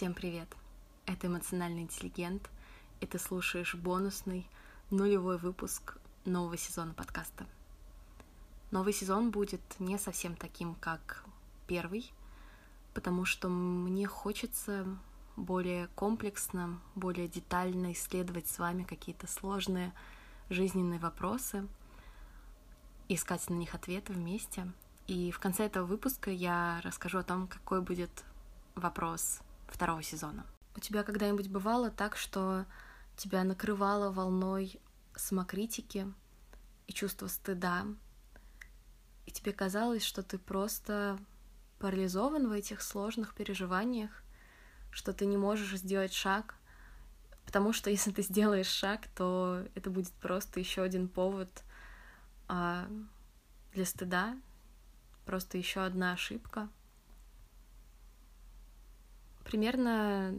Всем привет! Это эмоциональный интеллигент, и ты слушаешь бонусный нулевой выпуск нового сезона подкаста. Новый сезон будет не совсем таким, как первый, потому что мне хочется более комплексно, более детально исследовать с вами какие-то сложные жизненные вопросы, искать на них ответы вместе. И в конце этого выпуска я расскажу о том, какой будет вопрос второго сезона. У тебя когда-нибудь бывало так, что тебя накрывало волной самокритики и чувства стыда, и тебе казалось, что ты просто парализован в этих сложных переживаниях, что ты не можешь сделать шаг, потому что если ты сделаешь шаг, то это будет просто еще один повод а, для стыда, просто еще одна ошибка — Примерно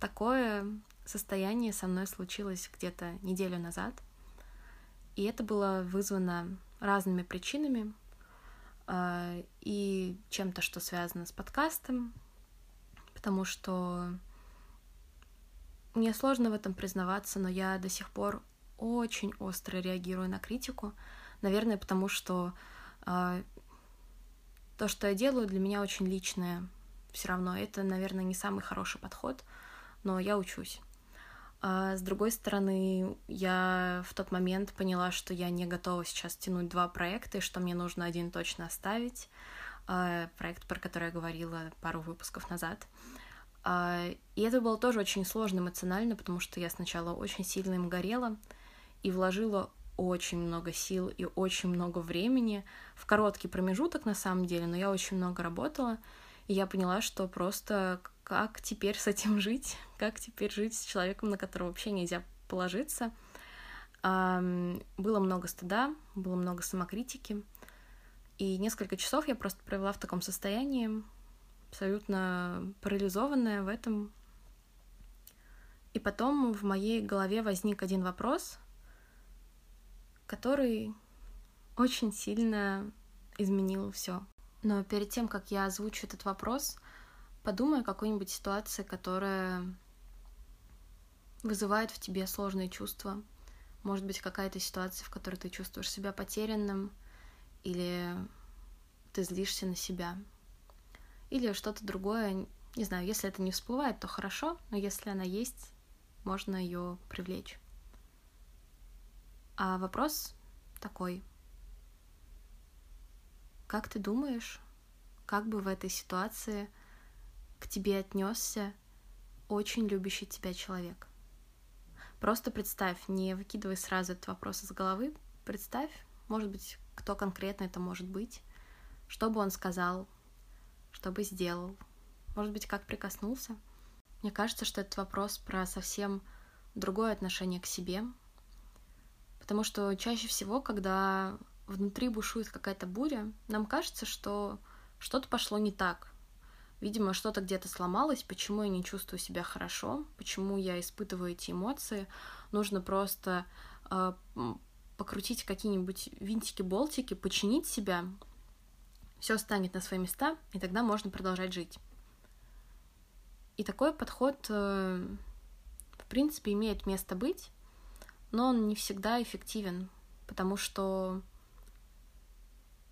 такое состояние со мной случилось где-то неделю назад. И это было вызвано разными причинами э, и чем-то, что связано с подкастом, потому что мне сложно в этом признаваться, но я до сих пор очень остро реагирую на критику. Наверное, потому что э, то, что я делаю, для меня очень личное все равно. Это, наверное, не самый хороший подход, но я учусь. А с другой стороны, я в тот момент поняла, что я не готова сейчас тянуть два проекта, и что мне нужно один точно оставить. А, проект, про который я говорила пару выпусков назад. А, и это было тоже очень сложно эмоционально, потому что я сначала очень сильно им горела и вложила очень много сил и очень много времени в короткий промежуток на самом деле, но я очень много работала, и я поняла, что просто как теперь с этим жить, как теперь жить с человеком, на которого вообще нельзя положиться. Было много стыда, было много самокритики. И несколько часов я просто провела в таком состоянии, абсолютно парализованная в этом. И потом в моей голове возник один вопрос, который очень сильно изменил все. Но перед тем, как я озвучу этот вопрос, подумай о какой-нибудь ситуации, которая вызывает в тебе сложные чувства. Может быть, какая-то ситуация, в которой ты чувствуешь себя потерянным, или ты злишься на себя, или что-то другое. Не знаю, если это не всплывает, то хорошо, но если она есть, можно ее привлечь. А вопрос такой — как ты думаешь, как бы в этой ситуации к тебе отнесся очень любящий тебя человек? Просто представь, не выкидывай сразу этот вопрос из головы, представь, может быть, кто конкретно это может быть, что бы он сказал, что бы сделал, может быть, как прикоснулся. Мне кажется, что этот вопрос про совсем другое отношение к себе, потому что чаще всего, когда внутри бушует какая-то буря, нам кажется, что что-то пошло не так. Видимо, что-то где-то сломалось, почему я не чувствую себя хорошо, почему я испытываю эти эмоции. Нужно просто э, покрутить какие-нибудь винтики-болтики, починить себя, все станет на свои места, и тогда можно продолжать жить. И такой подход, э, в принципе, имеет место быть, но он не всегда эффективен, потому что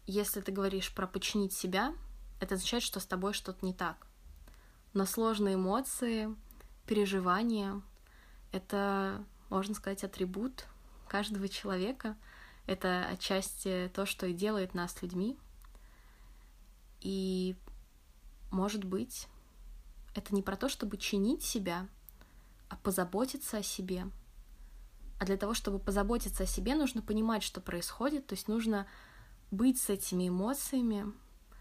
если ты говоришь про починить себя, это означает, что с тобой что-то не так. Но сложные эмоции, переживания — это, можно сказать, атрибут каждого человека. Это отчасти то, что и делает нас людьми. И, может быть, это не про то, чтобы чинить себя, а позаботиться о себе. А для того, чтобы позаботиться о себе, нужно понимать, что происходит, то есть нужно быть с этими эмоциями.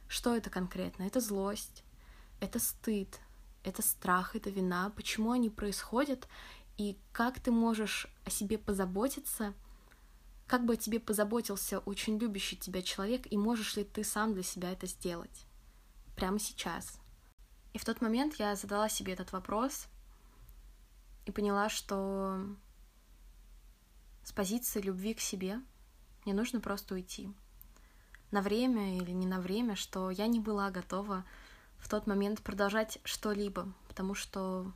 Что это конкретно? Это злость, это стыд, это страх, это вина. Почему они происходят? И как ты можешь о себе позаботиться? Как бы о тебе позаботился очень любящий тебя человек, и можешь ли ты сам для себя это сделать? Прямо сейчас. И в тот момент я задала себе этот вопрос и поняла, что с позиции любви к себе мне нужно просто уйти на время или не на время, что я не была готова в тот момент продолжать что-либо, потому что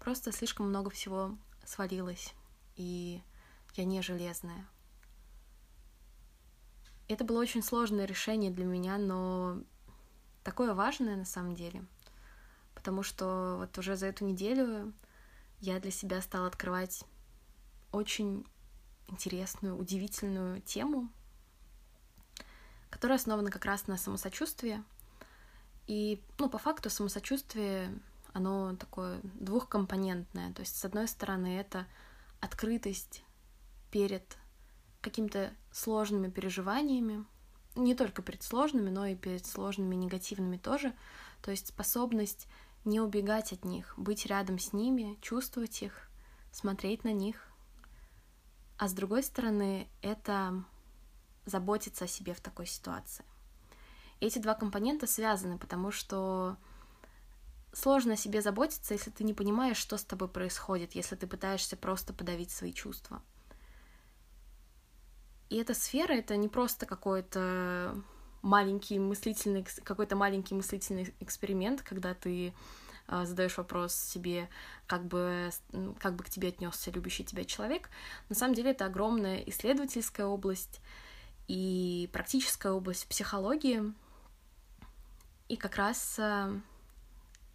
просто слишком много всего свалилось, и я не железная. Это было очень сложное решение для меня, но такое важное на самом деле, потому что вот уже за эту неделю я для себя стала открывать очень интересную, удивительную тему, которая основана как раз на самосочувствии. И, ну, по факту самосочувствие, оно такое двухкомпонентное. То есть, с одной стороны, это открытость перед какими-то сложными переживаниями, не только перед сложными, но и перед сложными негативными тоже. То есть способность не убегать от них, быть рядом с ними, чувствовать их, смотреть на них. А с другой стороны, это заботиться о себе в такой ситуации. Эти два компонента связаны, потому что сложно о себе заботиться, если ты не понимаешь, что с тобой происходит, если ты пытаешься просто подавить свои чувства. И эта сфера — это не просто какой-то маленький мыслительный, какой-то маленький мыслительный эксперимент, когда ты э, задаешь вопрос себе, как бы, как бы к тебе отнесся любящий тебя человек. На самом деле это огромная исследовательская область и практическая область психологии. И как раз э,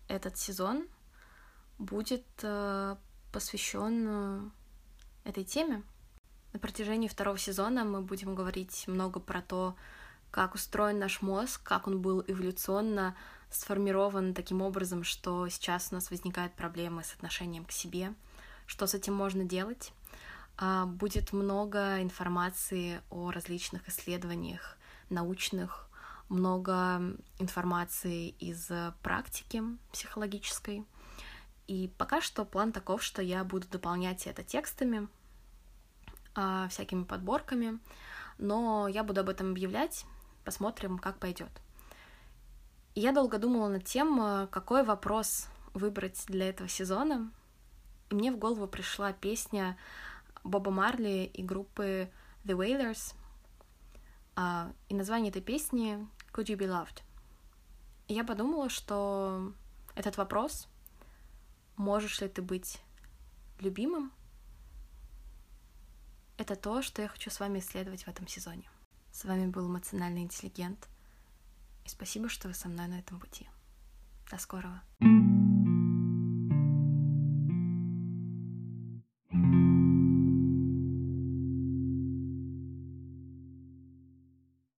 этот сезон будет э, посвящен этой теме. На протяжении второго сезона мы будем говорить много про то, как устроен наш мозг, как он был эволюционно сформирован таким образом, что сейчас у нас возникают проблемы с отношением к себе, что с этим можно делать. А, будет много информации о различных исследованиях научных, много информации из практики психологической. И пока что план таков, что я буду дополнять это текстами, а, всякими подборками, но я буду об этом объявлять, посмотрим, как пойдет. Я долго думала над тем, а, какой вопрос выбрать для этого сезона, и мне в голову пришла песня Боба Марли и группы The Wailers, а, и название этой песни Could You Be Loved? И я подумала, что этот вопрос, можешь ли ты быть любимым, это то, что я хочу с вами исследовать в этом сезоне. С вами был эмоциональный интеллигент. И спасибо, что вы со мной на этом пути. До скорого.